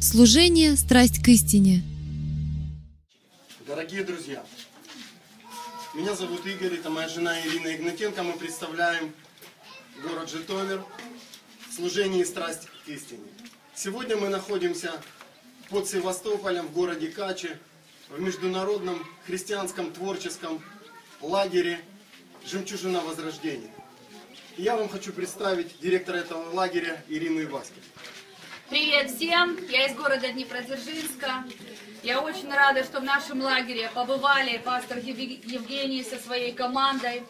Служение «Страсть к истине». Дорогие друзья, меня зовут Игорь, это моя жена Ирина Игнатенко. Мы представляем город Житомир в служении «Страсть к истине». Сегодня мы находимся под Севастополем в городе Качи в международном христианском творческом лагере «Жемчужина Возрождения». И я вам хочу представить директора этого лагеря Ирину Иваски. Привет всем! Я из города Днепродзержинска. Я очень рада, что в нашем лагере побывали пастор Евгений со своей командой.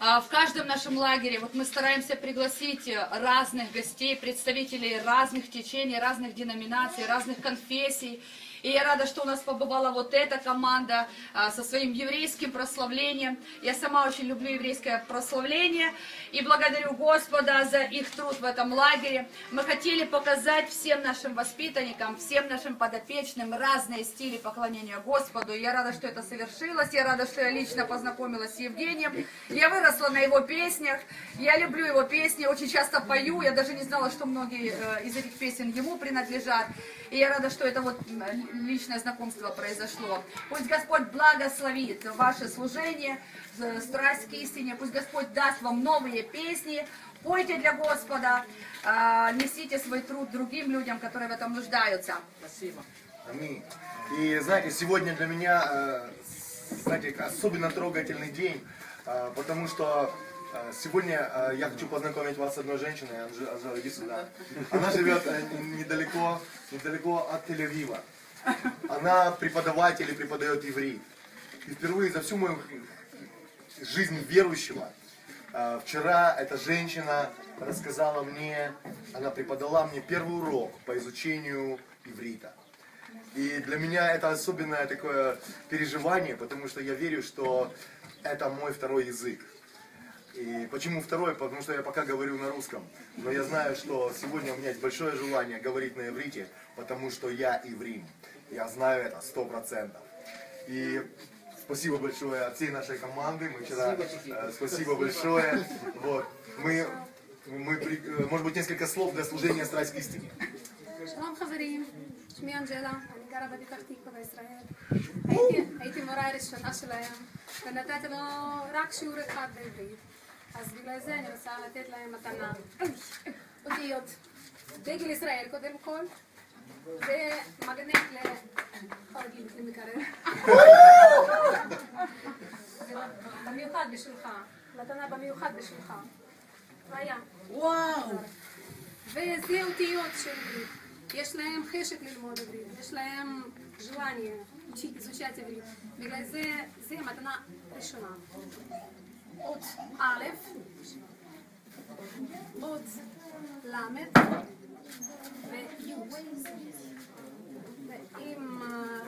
А, В каждом нашем лагере вот мы стараемся пригласить разных гостей, представителей разных течений, разных деноминаций, разных конфессий. И я рада, что у нас побывала вот эта команда а, со своим еврейским прославлением. Я сама очень люблю еврейское прославление и благодарю Господа за их труд в этом лагере. Мы хотели показать всем нашим воспитанникам, всем нашим подопечным разные стили поклонения Господу. И я рада, что это совершилось. Я рада, что я лично познакомилась с Евгением. Я выросла на его песнях. Я люблю его песни, очень часто пою. Я даже не знала, что многие э, из этих песен ему принадлежат. И я рада, что это вот личное знакомство произошло. Пусть Господь благословит ваше служение, э, страсть к истине. Пусть Господь даст вам новые песни. Пойте для Господа, а, несите свой труд другим людям, которые в этом нуждаются. Аминь. И знаете, сегодня для меня, э, знаете, особенно трогательный день, э, потому что сегодня э, я хочу познакомить вас с одной женщиной, Анжела, иди сюда. Она живет э, недалеко, недалеко от Тель-Авива. Она преподаватель и преподает иврит. И впервые за всю мою жизнь верующего, э, вчера эта женщина рассказала мне, она преподала мне первый урок по изучению иврита. И для меня это особенное такое переживание, потому что я верю, что это мой второй язык. И почему второй? Потому что я пока говорю на русском. Но я знаю, что сегодня у меня есть большое желание говорить на иврите, потому что я иврим. Я знаю это сто процентов. И спасибо большое от всей нашей команды. Мы вчера, э, спасибо большое. Вот. Мы, мы, при- э, может быть, несколько слов для служения страсть к истине. שלום חברים, שמי אנג'לה, אני גרה בפתח תקווה בישראל. הייתי, הייתי מורה הראשונה שלהם, ונתתי לו רק שיעור אחד בעברית. אז בגלל זה אני רוצה לתת להם מתנה. אותיות. דגל ישראל קודם כל, ומגנט לחרדים למקרר. זה במיוחד בשבילך, מתנה במיוחד בשבילך. והיה. Вау! וזה אותיות של... יש להם חשק ללמוד עברית, יש להם желание учить, изучать עברית. בגלל זה, זה מתנה ראשונה. אות א', אות ל' וי'. ואם... אה,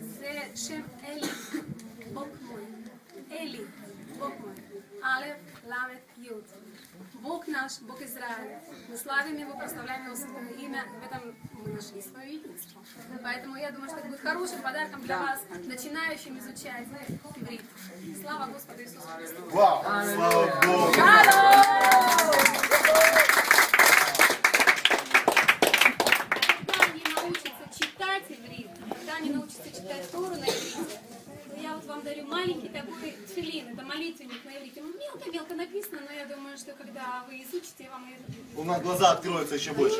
זה שם אלי בוקמוי. אלי בוקמוי. א', ל', י'. Бог наш, Бог Израиля. Мы славим Его, прославляем Его святое имя. В этом мы нашли свое единство. Поэтому я думаю, что это будет хорошим подарком для вас, начинающим изучать иврит. Слава Господу Иисусу Христу! Вау! Слава Богу! Когда они научатся читать иврит, когда они научатся читать Тору на иврите, вот вам дарю маленький такой тфилин, это молитвенник на иврите. Ну, Мелко-мелко написано, но я думаю, что когда вы изучите, вам У нас глаза откроются еще больше.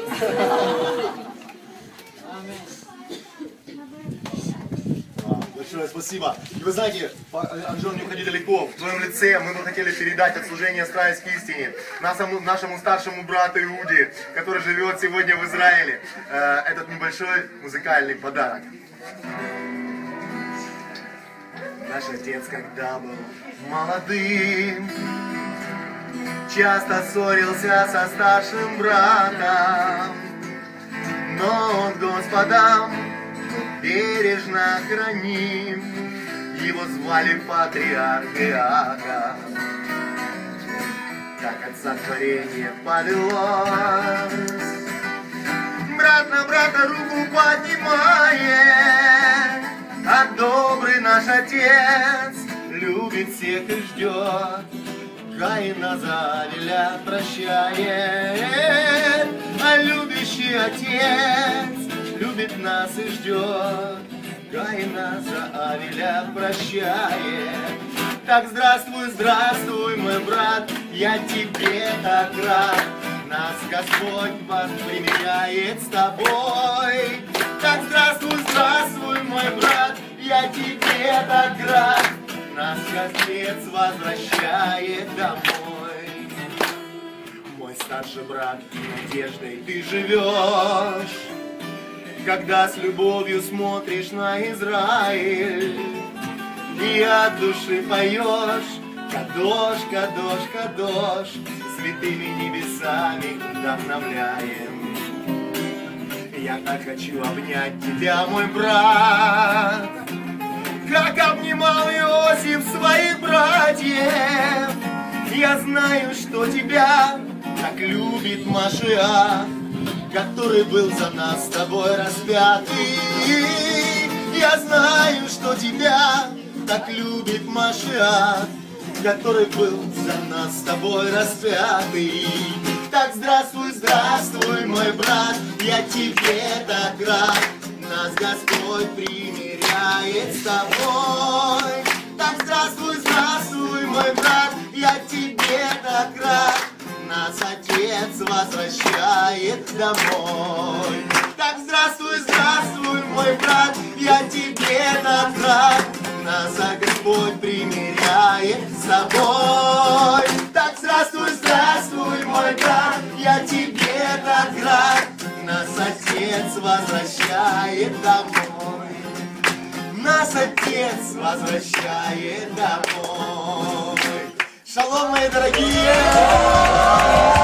А, Большое спасибо. И вы знаете, по- Анжел, не уходи далеко. В твоем лице мы бы хотели передать от служения страсть к истине нашему, нашему старшему брату Иуде, который живет сегодня в Израиле, э, этот небольшой музыкальный подарок. Наш отец, когда был молодым, часто ссорился со старшим братом, но он Господом бережно храним. Его звали патриарх Иаков. Как от сотворения повелось, Брат на брата руку Отец любит всех и ждет. Каина за Авеля прощает, а Всемогущий Отец любит нас и ждет, Каина за Авеля прощает. Так здравствуй, здравствуй, мой брат, я тебе так рад. Нас Господь примиряет с тобой. Так здравствуй, здравствуй, мой брат, я тебе так рад. Нас Отец возвращает домой. Мой старший брат, надеждой ты живешь, Когда с любовью смотришь на Израиль, И от души поешь, Кадош, Кадош, Кадош, Святыми небесами вдохновляем. Я так хочу обнять тебя, мой брат, Как обнимал Иосиф своих братьев. Я знаю, что тебя так любит Машиах, Который был за нас с тобой распятый. Я знаю, что тебя так любит Машиах, Который был за нас с тобой распятый. Так здравствуй, здравствуй, мой брат, я тебе так рад. Нас Господь примиряет с тобой. Так здравствуй, здравствуй, мой брат, я тебе так рад. Нас Отец возвращает домой. Так здравствуй, здравствуй, мой брат, я тебе так рад. Нас Господь примиряет с собой. Так здравствуй, здравствуй, мой брат, я тебе так рад. Нас Отец возвращает домой. Нас Отец возвращает домой. Шалом, мои дорогие!